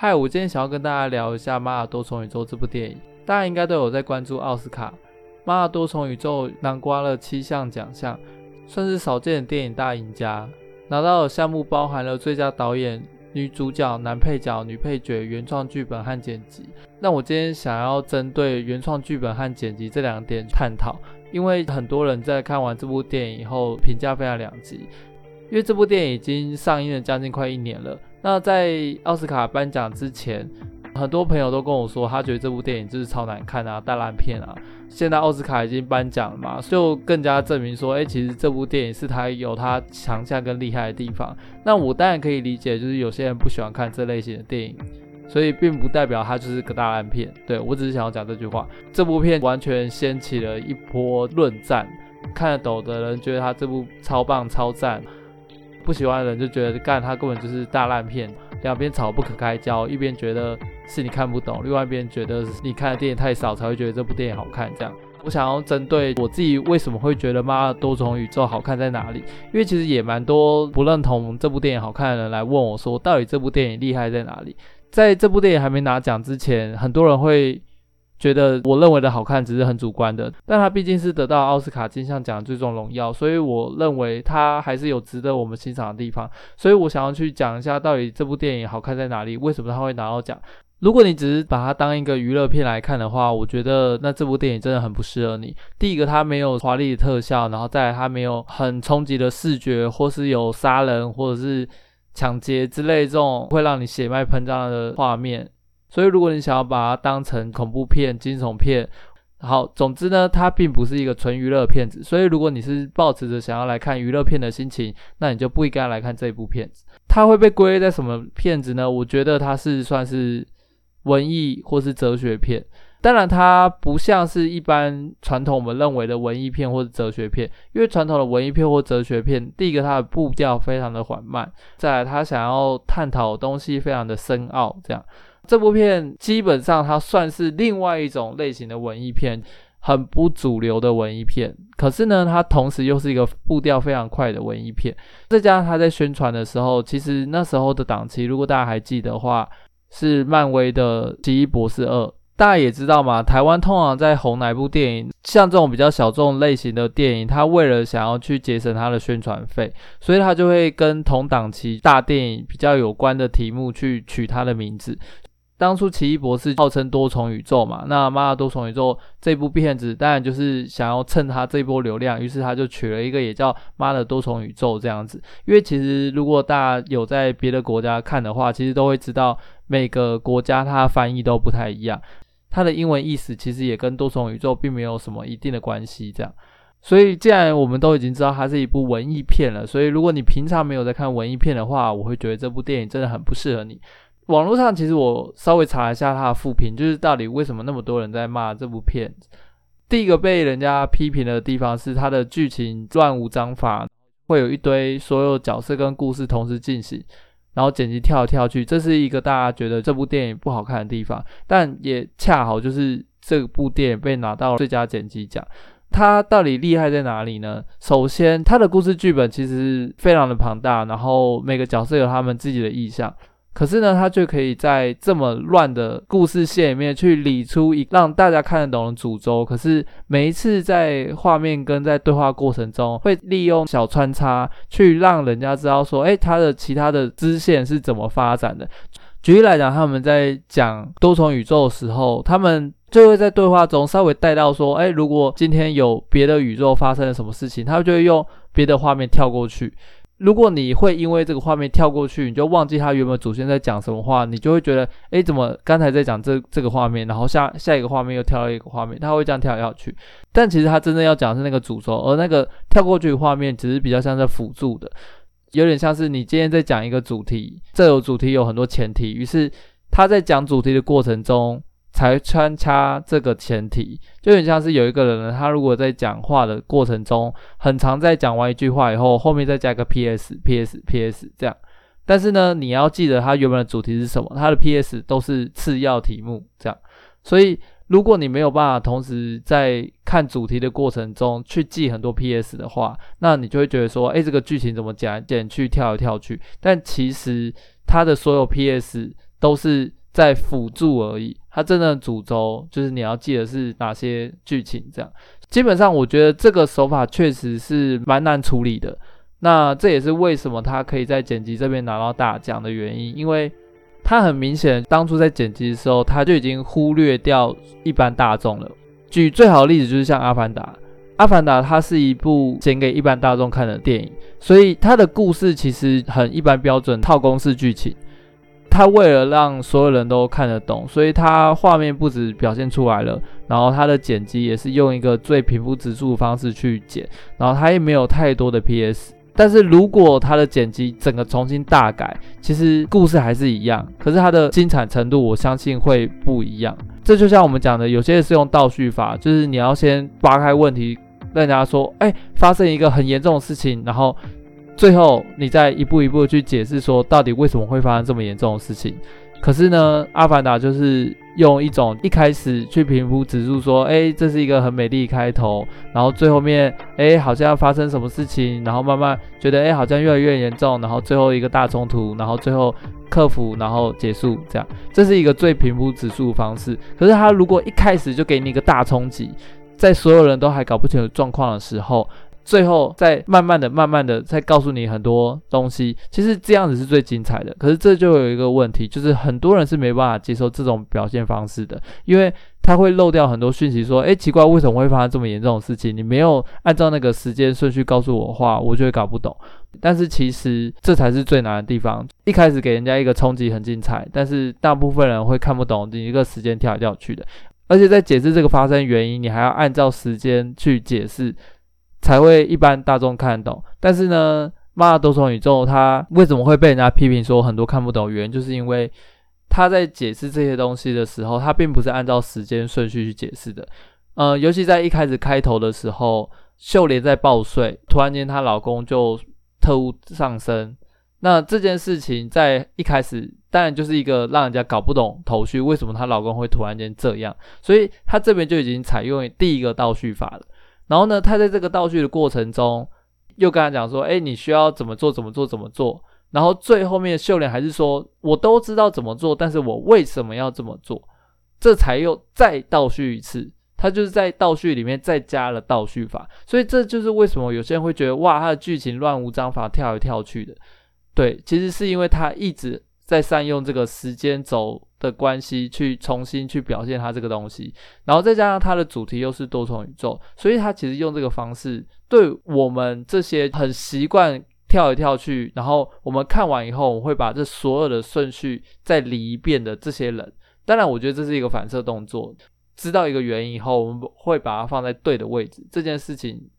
嗨，我今天想要跟大家聊一下《妈的多重宇宙》这部电影。大家应该都有在关注奥斯卡，《妈的多重宇宙》囊括了七项奖项，算是少见的电影大赢家。拿到的项目包含了最佳导演、女主角、男配角、女配角、原创剧本和剪辑。那我今天想要针对原创剧本和剪辑这两点探讨，因为很多人在看完这部电影以后评价非常两极。因为这部电影已经上映了将近快一年了。那在奥斯卡颁奖之前，很多朋友都跟我说，他觉得这部电影就是超难看啊，大烂片啊。现在奥斯卡已经颁奖了嘛，就更加证明说，哎，其实这部电影是他有他强项跟厉害的地方。那我当然可以理解，就是有些人不喜欢看这类型的电影，所以并不代表它就是个大烂片。对，我只是想要讲这句话，这部片完全掀起了一波论战，看得懂的人觉得他这部超棒超赞。不喜欢的人就觉得干他根本就是大烂片，两边吵不可开交，一边觉得是你看不懂，另外一边觉得你看的电影太少才会觉得这部电影好看。这样，我想要针对我自己为什么会觉得妈的多重宇宙好看在哪里？因为其实也蛮多不认同这部电影好看的人来问我说，到底这部电影厉害在哪里？在这部电影还没拿奖之前，很多人会。觉得我认为的好看只是很主观的，但它毕竟是得到奥斯卡金像奖最终荣耀，所以我认为它还是有值得我们欣赏的地方。所以我想要去讲一下，到底这部电影好看在哪里，为什么它会拿到奖。如果你只是把它当一个娱乐片来看的话，我觉得那这部电影真的很不适合你。第一个，它没有华丽的特效，然后再来它没有很冲击的视觉，或是有杀人或者是抢劫之类这种会让你血脉喷张的画面。所以，如果你想要把它当成恐怖片、惊悚片，好，总之呢，它并不是一个纯娱乐片子。所以，如果你是抱持着想要来看娱乐片的心情，那你就不应该来看这一部片子。它会被归类在什么片子呢？我觉得它是算是文艺或是哲学片。当然，它不像是一般传统我们认为的文艺片或者哲学片，因为传统的文艺片或哲学片，第一个它的步调非常的缓慢，再来它想要探讨东西非常的深奥，这样。这部片基本上它算是另外一种类型的文艺片，很不主流的文艺片。可是呢，它同时又是一个步调非常快的文艺片。再加上它在宣传的时候，其实那时候的档期，如果大家还记得的话，是漫威的《奇异博士二》。大家也知道嘛，台湾通常在红哪部电影，像这种比较小众类型的电影，它为了想要去节省它的宣传费，所以它就会跟同档期大电影比较有关的题目去取它的名字。当初奇异博士号称多重宇宙嘛，那妈的多重宇宙这部片子当然就是想要蹭他这波流量，于是他就取了一个也叫妈的多重宇宙这样子。因为其实如果大家有在别的国家看的话，其实都会知道每个国家它翻译都不太一样，它的英文意思其实也跟多重宇宙并没有什么一定的关系这样。所以既然我们都已经知道它是一部文艺片了，所以如果你平常没有在看文艺片的话，我会觉得这部电影真的很不适合你。网络上其实我稍微查了一下他的负评，就是到底为什么那么多人在骂这部片。第一个被人家批评的地方是它的剧情乱无章法，会有一堆所有角色跟故事同时进行，然后剪辑跳来跳去，这是一个大家觉得这部电影不好看的地方。但也恰好就是这部电影被拿到了最佳剪辑奖。它到底厉害在哪里呢？首先，它的故事剧本其实非常的庞大，然后每个角色有他们自己的意向。可是呢，他就可以在这么乱的故事线里面去理出一让大家看得懂的主轴。可是每一次在画面跟在对话过程中，会利用小穿插去让人家知道说，诶，他的其他的支线是怎么发展的。举例来讲，他们在讲多重宇宙的时候，他们就会在对话中稍微带到说，诶，如果今天有别的宇宙发生了什么事情，他们就会用别的画面跳过去。如果你会因为这个画面跳过去，你就忘记他原本主线在讲什么话，你就会觉得，诶，怎么刚才在讲这这个画面，然后下下一个画面又跳到一个画面，他会这样跳来跳去。但其实他真正要讲的是那个主轴，而那个跳过去的画面只是比较像在辅助的，有点像是你今天在讲一个主题，这有主题有很多前提，于是他在讲主题的过程中。才穿插这个前提，就很像是有一个人呢，他如果在讲话的过程中，很常在讲完一句话以后，后面再加个 PS PS PS 这样。但是呢，你要记得它原本的主题是什么，它的 PS 都是次要题目这样。所以，如果你没有办法同时在看主题的过程中去记很多 PS 的话，那你就会觉得说，诶，这个剧情怎么讲来讲去，跳来跳去。但其实它的所有 PS 都是在辅助而已，它真正的主轴就是你要记得是哪些剧情这样。基本上，我觉得这个手法确实是蛮难处理的。那这也是为什么他可以在剪辑这边拿到大奖的原因，因为他很明显当初在剪辑的时候，他就已经忽略掉一般大众了。举最好的例子就是像《阿凡达》，《阿凡达》它是一部剪给一般大众看的电影，所以它的故事其实很一般标准套公式剧情。他为了让所有人都看得懂，所以他画面不止表现出来了，然后他的剪辑也是用一个最平铺直述的方式去剪，然后他也没有太多的 PS。但是如果他的剪辑整个重新大改，其实故事还是一样，可是它的精彩程度我相信会不一样。这就像我们讲的，有些是用倒叙法，就是你要先扒开问题，让人家说，哎，发生一个很严重的事情，然后最后你再一步一步的去解释说，到底为什么会发生这么严重的事情。可是呢，阿凡达就是用一种一开始去平铺指数说，哎，这是一个很美丽开头，然后最后面，哎，好像要发生什么事情，然后慢慢觉得，哎，好像越来越严重，然后最后一个大冲突，然后最后克服，然后结束，这样，这是一个最平铺指数的方式。可是他如果一开始就给你一个大冲击，在所有人都还搞不清楚状况的时候。最后再慢慢的、慢慢的再告诉你很多东西，其实这样子是最精彩的。可是这就有一个问题，就是很多人是没办法接受这种表现方式的，因为他会漏掉很多讯息，说：“诶，奇怪，为什么会发生这么严重的事情？你没有按照那个时间顺序告诉我的话，我就会搞不懂。”但是其实这才是最难的地方，一开始给人家一个冲击很精彩，但是大部分人会看不懂你一个时间跳来跳去的，而且在解释这个发生原因，你还要按照时间去解释。才会一般大众看得懂，但是呢，《妈的多重宇宙》它为什么会被人家批评说很多看不懂？原因就是因为他在解释这些东西的时候，他并不是按照时间顺序去解释的。呃，尤其在一开始开头的时候，秀莲在报税，突然间她老公就特务上身，那这件事情在一开始当然就是一个让人家搞不懂头绪，为什么她老公会突然间这样？所以他这边就已经采用第一个倒叙法了。然后呢，他在这个倒叙的过程中，又跟他讲说：“哎，你需要怎么做？怎么做？怎么做？”然后最后面秀莲还是说：“我都知道怎么做，但是我为什么要这么做？”这才又再倒叙一次。他就是在倒叙里面再加了倒叙法，所以这就是为什么有些人会觉得哇，他的剧情乱无章法，跳来跳去的。对，其实是因为他一直再善用这个时间轴。的关系去重新去表现它这个东西，然后再加上它的主题又是多重宇宙，所以它其实用这个方式，对我们这些很习惯跳来跳去，然后我们看完以后，我们会把这所有的顺序再理一遍的这些人，当然我觉得这是一个反射动作，知道一个原因以后，我们会把它放在对的位置，这件事情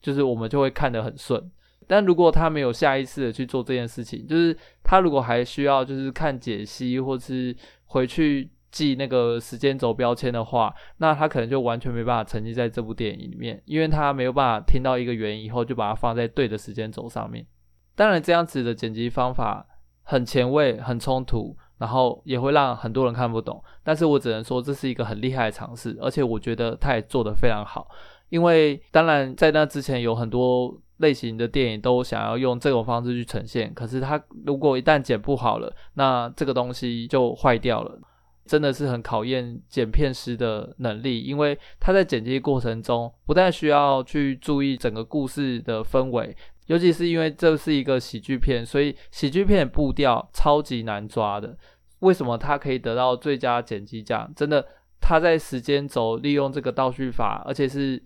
就是我们就会看得很顺。但如果他没有下意识的去做这件事情，就是他如果还需要就是看解析或是回去记那个时间轴标签的话，那他可能就完全没办法沉浸在这部电影里面，因为他没有办法听到一个原因以后就把它放在对的时间轴上面。当然，这样子的剪辑方法很前卫、很冲突，然后也会让很多人看不懂。但是我只能说这是一个很厉害的尝试，而且我觉得他也做得非常好。因为当然在那之前有很多。类型的电影都想要用这种方式去呈现，可是它如果一旦剪不好了，那这个东西就坏掉了，真的是很考验剪片师的能力，因为他在剪辑过程中不但需要去注意整个故事的氛围，尤其是因为这是一个喜剧片，所以喜剧片步调超级难抓的。为什么他可以得到最佳剪辑奖？真的，他在时间轴利用这个倒叙法，而且是。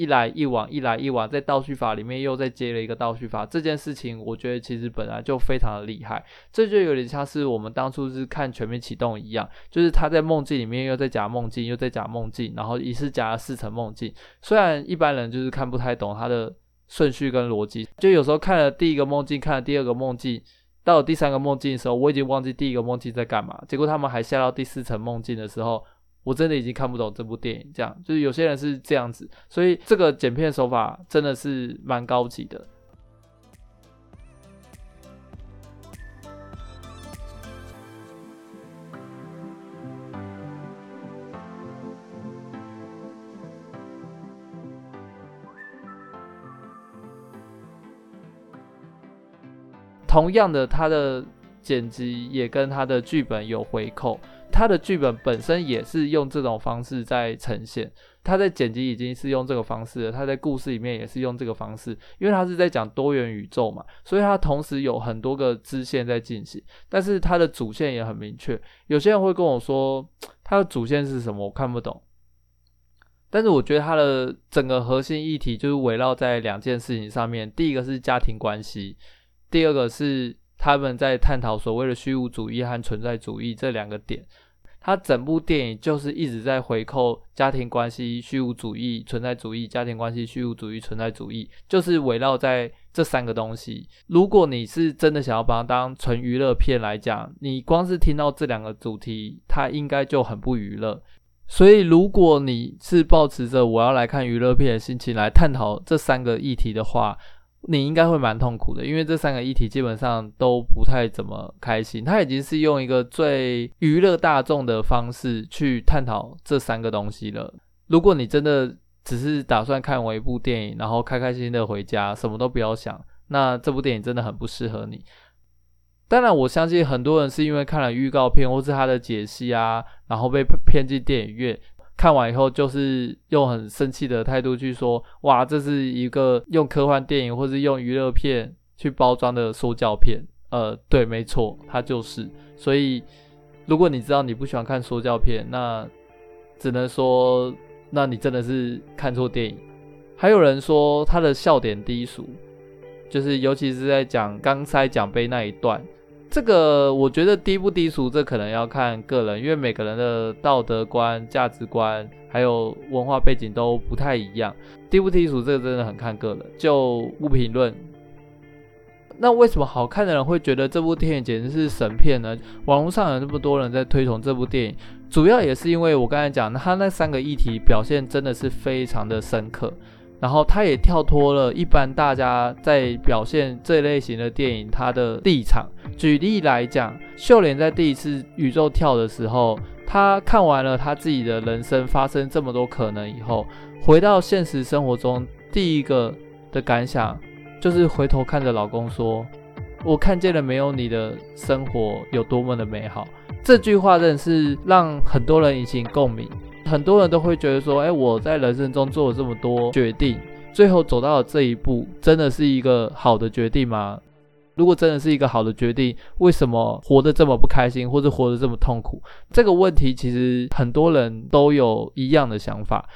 一来一往，一来一往，在倒叙法里面又再接了一个倒叙法，这件事情我觉得其实本来就非常的厉害。这就有点像是我们当初是看《全面启动》一样，就是他在梦境里面又在假梦境，又在假梦境，然后一次讲了四层梦境。虽然一般人就是看不太懂他的顺序跟逻辑，就有时候看了第一个梦境，看了第二个梦境，到了第三个梦境的时候，我已经忘记第一个梦境在干嘛。结果他们还下到第四层梦境的时候，我真的已经看不懂这部电影。这样就是有些人是这样子，所以这个剪片手法真的是蛮高级的。同样的，他的剪辑也跟他的剧本有回扣。他的剧本本身也是用这种方式在呈现，他在剪辑已经是用这个方式了，他在故事里面也是用这个方式，因为他是在讲多元宇宙嘛，所以他同时有很多个支线在进行，但是他的主线也很明确。有些人会跟我说，他的主线是什么？我看不懂。但是我觉得他的整个核心议题就是围绕在两件事情上面，第一个是家庭关系。第二个是他们在探讨所谓的虚无主义和存在主义这两个点，他整部电影就是一直在回扣家庭关系、虚无主义、存在主义、家庭关系、虚无主义、存在主义，就是围绕在这三个东西。如果你是真的想要把它当纯娱乐片来讲，你光是听到这两个主题，它应该就很不娱乐。所以，如果你是抱持着我要来看娱乐片的心情来探讨这三个议题的话，你应该会蛮痛苦的，因为这三个议题基本上都不太怎么开心。他已经是用一个最娱乐大众的方式去探讨这三个东西了。如果你真的只是打算看完一部电影，然后开开心心的回家，什么都不要想，那这部电影真的很不适合你。当然，我相信很多人是因为看了预告片或是他的解析啊，然后被骗进电影院。看完以后，就是用很生气的态度去说：“哇，这是一个用科幻电影或是用娱乐片去包装的说教片。”呃，对，没错，它就是。所以，如果你知道你不喜欢看说教片，那只能说，那你真的是看错电影。还有人说他的笑点低俗，就是尤其是在讲刚塞奖杯那一段。这个我觉得低不低俗，这可能要看个人，因为每个人的道德观、价值观还有文化背景都不太一样。低不低俗，这个真的很看个人，就不评论。那为什么好看的人会觉得这部电影简直是神片呢？网络上有那么多人在推崇这部电影，主要也是因为我刚才讲，他那三个议题表现真的是非常的深刻。然后他也跳脱了一般大家在表现这类型的电影他的立场。举例来讲，秀莲在第一次宇宙跳的时候，他看完了他自己的人生发生这么多可能以后，回到现实生活中，第一个的感想就是回头看着老公说：“我看见了没有你的生活有多么的美好。”这句话真的是让很多人引起共鸣。很多人都会觉得说，哎，我在人生中做了这么多决定，最后走到了这一步，真的是一个好的决定吗？如果真的是一个好的决定，为什么活得这么不开心，或者活得这么痛苦？这个问题其实很多人都有一样的想法。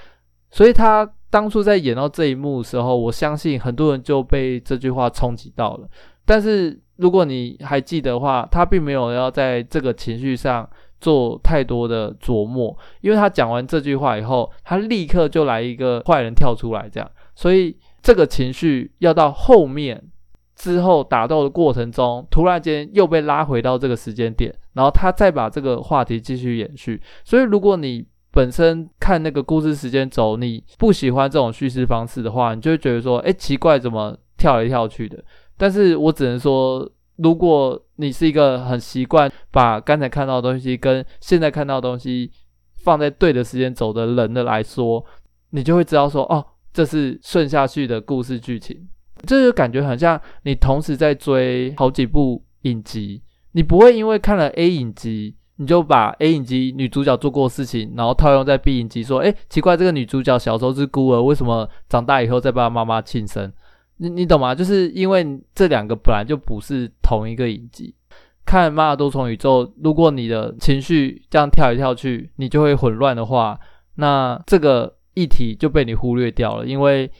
所以他当初在演到这一幕的时候，我相信很多人就被这句话冲击到了。但是如果你还记得的话，他并没有要在这个情绪上。做太多的琢磨，因为他讲完这句话以后，他立刻就来一个坏人跳出来，这样，所以这个情绪要到后面之后打斗的过程中，突然间又被拉回到这个时间点，然后他再把这个话题继续延续。所以，如果你本身看那个故事时间轴，你不喜欢这种叙事方式的话，你就会觉得说，哎，奇怪，怎么跳来跳去的？但是我只能说。如果你是一个很习惯把刚才看到的东西跟现在看到的东西放在对的时间走的人的来说，你就会知道说，哦，这是顺下去的故事剧情，这就感觉很像你同时在追好几部影集，你不会因为看了 A 影集，你就把 A 影集女主角做过的事情，然后套用在 B 影集，说，诶，奇怪，这个女主角小时候是孤儿，为什么长大以后再帮妈妈庆生？你你懂吗？就是因为这两个本来就不是同一个影集。看《妈的多重宇宙》，如果你的情绪这样跳来跳去，你就会混乱的话，那这个议题就被你忽略掉了，因为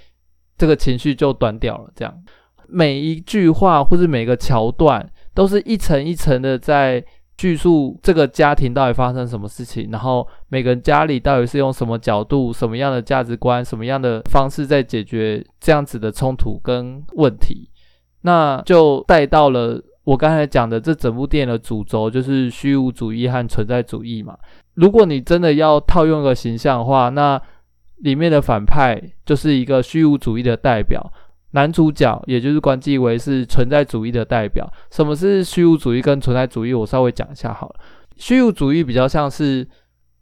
这个情绪就断掉了。这样每一句话或是每个桥段，都是一层一层的在。叙述这个家庭到底发生什么事情，然后每个人家里到底是用什么角度、什么样的价值观、什么样的方式在解决这样子的冲突跟问题，那就带到了我刚才讲的这整部电影的主轴就是虚无主义和存在主义嘛。如果你真的要套用一个形象的话，那里面的反派就是一个虚无主义的代表，男主角也就是关继威是存在主义的代表。什么是虚无主义跟存在主义？我稍微讲一下好了。虚无主义比较像是，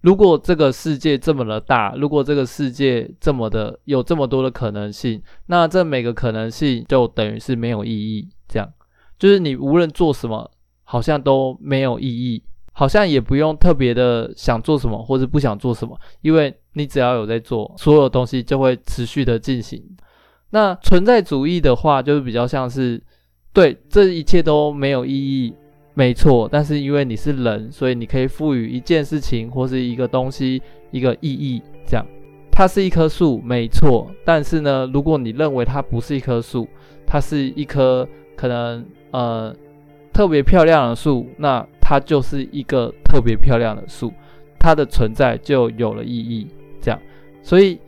如果这个世界这么的大，如果这个世界这么的有这么多的可能性，那这每个可能性就等于是没有意义。这样，就是你无论做什么，好像都没有意义。好像也不用特别的想做什么或者不想做什么，因为你只要有在做，所有东西就会持续的进行。那存在主义的话，就是比较像是，对，这一切都没有意义，没错。但是因为你是人，所以你可以赋予一件事情或是一个东西一个意义。这样，它是一棵树，没错。但是呢，如果你认为它不是一棵树，它是一棵可能呃特别漂亮的树，那。它就是一个特别漂亮的树，它的存在就有了意义。这样，所以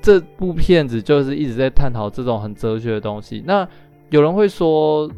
这部片子就是一直在探讨这种很哲学的东西。那有人会说，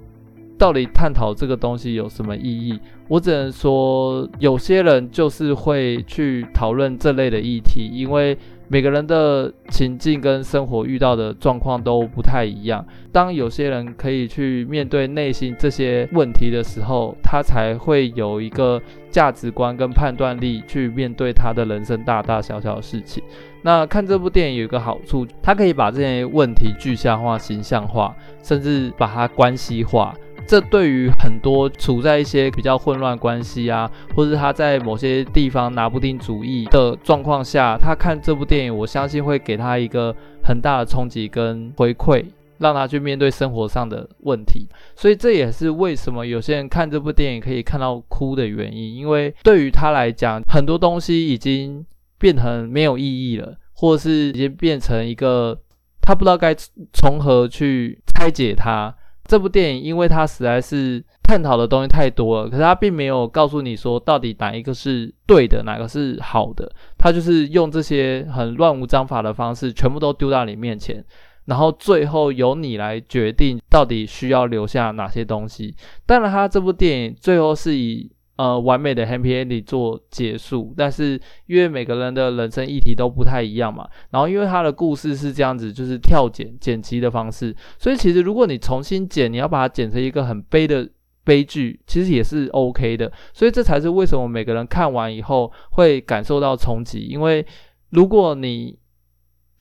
到底探讨这个东西有什么意义？我只能说，有些人就是会去讨论这类的议题，因为。每个人的情境跟生活遇到的状况都不太一样。当有些人可以去面对内心这些问题的时候，他才会有一个价值观跟判断力去面对他的人生大大小小的事情。那看这部电影有一个好处，他可以把这些问题具象化、形象化，甚至把它关系化。这对于很多处在一些比较混乱关系啊，或者他在某些地方拿不定主意的状况下，他看这部电影，我相信会给他一个很大的冲击跟回馈，让他去面对生活上的问题。所以这也是为什么有些人看这部电影可以看到哭的原因，因为对于他来讲，很多东西已经变成没有意义了，或者是已经变成一个他不知道该从何去拆解它。这部电影，因为它实在是探讨的东西太多了，可是它并没有告诉你说到底哪一个是对的，哪个是好的。它就是用这些很乱无章法的方式，全部都丢到你面前，然后最后由你来决定到底需要留下哪些东西。当然，它这部电影最后是以。呃，完美的 Happy Ending 做结束，但是因为每个人的人生议题都不太一样嘛，然后因为他的故事是这样子，就是跳剪剪辑的方式，所以其实如果你重新剪，你要把它剪成一个很悲的悲剧，其实也是 OK 的。所以这才是为什么每个人看完以后会感受到冲击，因为如果你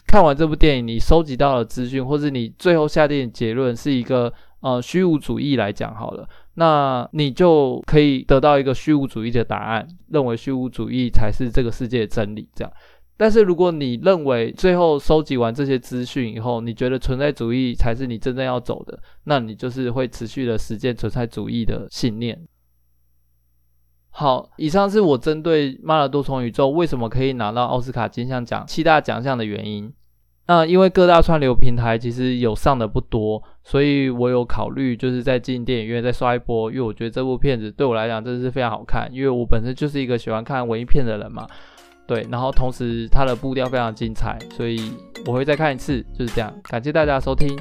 看完这部电影，你收集到的资讯，或者你最后下定结论是一个呃虚无主义来讲好了。那你就可以得到一个虚无主义的答案，认为虚无主义才是这个世界的真理。这样，但是如果你认为最后收集完这些资讯以后，你觉得存在主义才是你真正要走的，那你就是会持续的实践存在主义的信念。好，以上是我针对《马尔多重宇宙》为什么可以拿到奥斯卡金像奖七大奖项的原因。那因为各大串流平台其实有上的不多，所以我有考虑就是在进电影院再刷一波，因为我觉得这部片子对我来讲真的是非常好看，因为我本身就是一个喜欢看文艺片的人嘛，对，然后同时它的步调非常精彩，所以我会再看一次，就是这样。感谢大家收听。